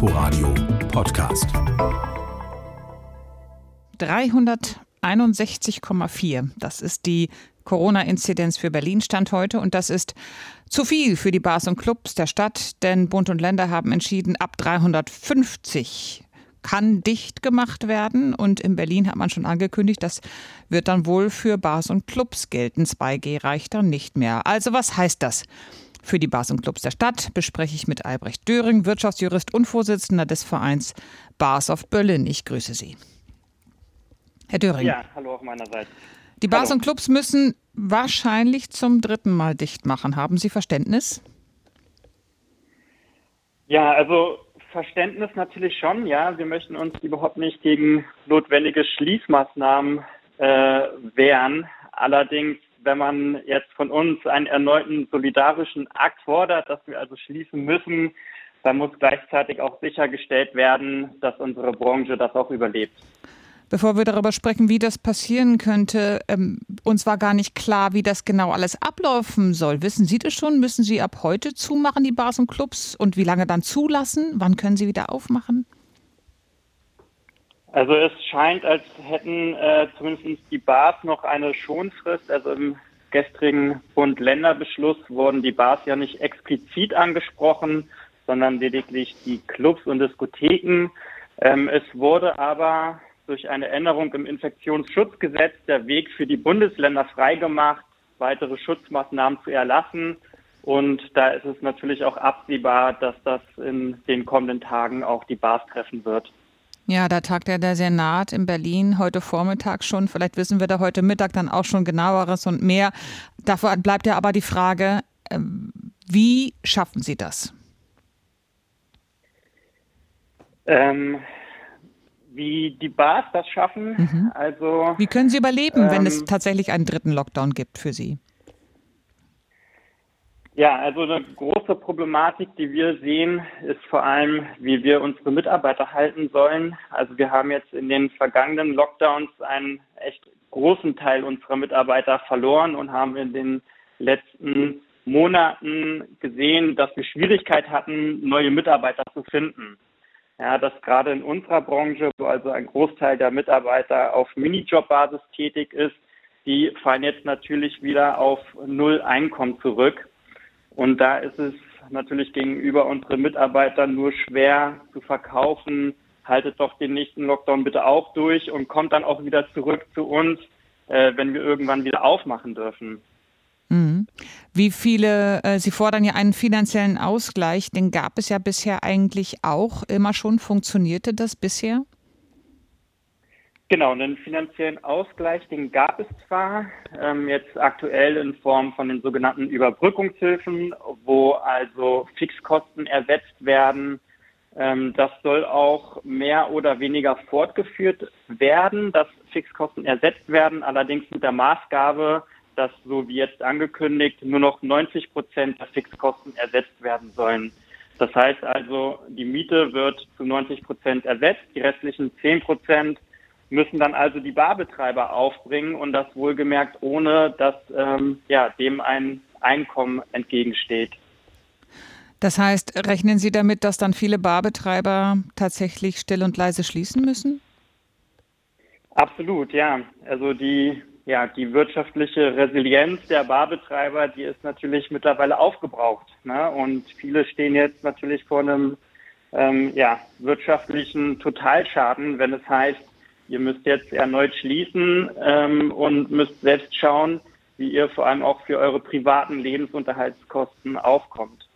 Inforadio Podcast. 361,4. Das ist die Corona-Inzidenz für Berlin Stand heute und das ist zu viel für die Bars und Clubs der Stadt, denn Bund und Länder haben entschieden, ab 350 kann dicht gemacht werden und in Berlin hat man schon angekündigt, das wird dann wohl für Bars und Clubs gelten. 2G reicht dann nicht mehr. Also was heißt das? Für die Bars und Clubs der Stadt bespreche ich mit Albrecht Döring, Wirtschaftsjurist und Vorsitzender des Vereins Bars of Berlin. Ich grüße Sie. Herr Döring. Ja, hallo auch meinerseits. Die Bars hallo. und Clubs müssen wahrscheinlich zum dritten Mal dicht machen. Haben Sie Verständnis? Ja, also Verständnis natürlich schon. Ja, wir möchten uns überhaupt nicht gegen notwendige Schließmaßnahmen äh, wehren. Allerdings wenn man jetzt von uns einen erneuten solidarischen Akt fordert, dass wir also schließen müssen, dann muss gleichzeitig auch sichergestellt werden, dass unsere Branche das auch überlebt. Bevor wir darüber sprechen, wie das passieren könnte, ähm, uns war gar nicht klar, wie das genau alles ablaufen soll. Wissen Sie das schon? Müssen Sie ab heute zumachen, die Bars und Clubs? Und wie lange dann zulassen? Wann können Sie wieder aufmachen? Also es scheint, als hätten äh, zumindest die Bars noch eine Schonfrist. Also im gestrigen Bund-Länder-Beschluss wurden die Bars ja nicht explizit angesprochen, sondern lediglich die Clubs und Diskotheken. Ähm, es wurde aber durch eine Änderung im Infektionsschutzgesetz der Weg für die Bundesländer freigemacht, weitere Schutzmaßnahmen zu erlassen. Und da ist es natürlich auch absehbar, dass das in den kommenden Tagen auch die Bars treffen wird. Ja, da tagt ja der Senat in Berlin heute Vormittag schon. Vielleicht wissen wir da heute Mittag dann auch schon genaueres und mehr. Davor bleibt ja aber die Frage, ähm, wie schaffen Sie das? Ähm, wie die Bars das schaffen. Mhm. Also, wie können Sie überleben, ähm, wenn es ähm, tatsächlich einen dritten Lockdown gibt für Sie? Ja, also eine große Problematik, die wir sehen, ist vor allem, wie wir unsere Mitarbeiter halten sollen. Also wir haben jetzt in den vergangenen Lockdowns einen echt großen Teil unserer Mitarbeiter verloren und haben in den letzten Monaten gesehen, dass wir Schwierigkeit hatten, neue Mitarbeiter zu finden. Ja, dass gerade in unserer Branche, wo also ein Großteil der Mitarbeiter auf Minijob-Basis tätig ist, die fallen jetzt natürlich wieder auf Null Einkommen zurück. Und da ist es natürlich gegenüber unseren Mitarbeitern nur schwer zu verkaufen, haltet doch den nächsten Lockdown bitte auch durch und kommt dann auch wieder zurück zu uns, äh, wenn wir irgendwann wieder aufmachen dürfen. Mhm. Wie viele, äh, Sie fordern ja einen finanziellen Ausgleich, den gab es ja bisher eigentlich auch immer schon. Funktionierte das bisher? Genau, einen finanziellen Ausgleich, den gab es zwar ähm, jetzt aktuell in Form von den sogenannten Überbrückungshilfen, wo also Fixkosten ersetzt werden. Ähm, das soll auch mehr oder weniger fortgeführt werden, dass Fixkosten ersetzt werden, allerdings mit der Maßgabe, dass so wie jetzt angekündigt nur noch 90 Prozent der Fixkosten ersetzt werden sollen. Das heißt also, die Miete wird zu 90 Prozent ersetzt, die restlichen 10 Prozent müssen dann also die Barbetreiber aufbringen und das wohlgemerkt ohne, dass ähm, ja, dem ein Einkommen entgegensteht. Das heißt, rechnen Sie damit, dass dann viele Barbetreiber tatsächlich still und leise schließen müssen? Absolut, ja. Also die, ja, die wirtschaftliche Resilienz der Barbetreiber, die ist natürlich mittlerweile aufgebraucht. Ne? Und viele stehen jetzt natürlich vor einem ähm, ja, wirtschaftlichen Totalschaden, wenn es heißt, Ihr müsst jetzt erneut schließen ähm, und müsst selbst schauen, wie ihr vor allem auch für eure privaten Lebensunterhaltskosten aufkommt.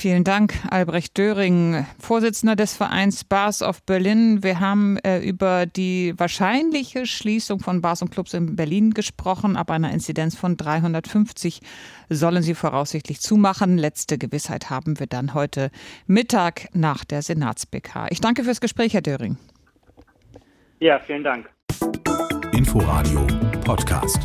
Vielen Dank, Albrecht Döring, Vorsitzender des Vereins Bars of Berlin. Wir haben äh, über die wahrscheinliche Schließung von Bars und Clubs in Berlin gesprochen. Ab einer Inzidenz von 350 sollen sie voraussichtlich zumachen. Letzte Gewissheit haben wir dann heute Mittag nach der Senats-BK. Ich danke fürs Gespräch, Herr Döring. Ja, vielen Dank. Inforadio Podcast.